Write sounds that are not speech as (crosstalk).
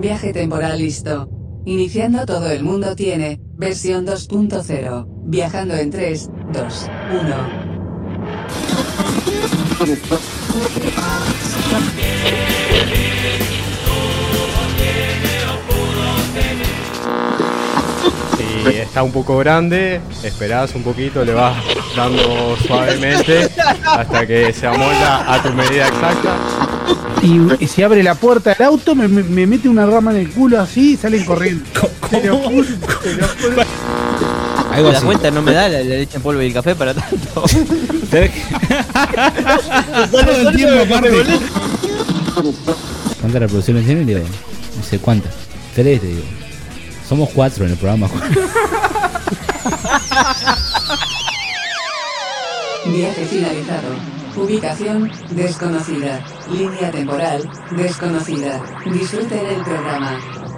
Viaje temporal listo. Iniciando todo el mundo tiene, versión 2.0. Viajando en 3, 2, 1. Si está un poco grande, esperás un poquito, le vas dando suavemente hasta que se amolda a tu medida exacta. Y, y si abre la puerta del auto, me, me- me mete una rama en el culo así y salen corriendo. (laughs) Te lo juro, te lo juro. Algo ¿Te das así. cuenta? No me da la, la leche en polvo y el café para tanto. (laughs) ¿Sabes qué? Todo el tiempo aparte. ¿Cuántas reproducciones tiene? Digo, no sé cuántas. Tres, te digo. Somos cuatro en el programa. (laughs) Viaje finalizado. Ubicación desconocida. Línea temporal desconocida. Disfruten el programa.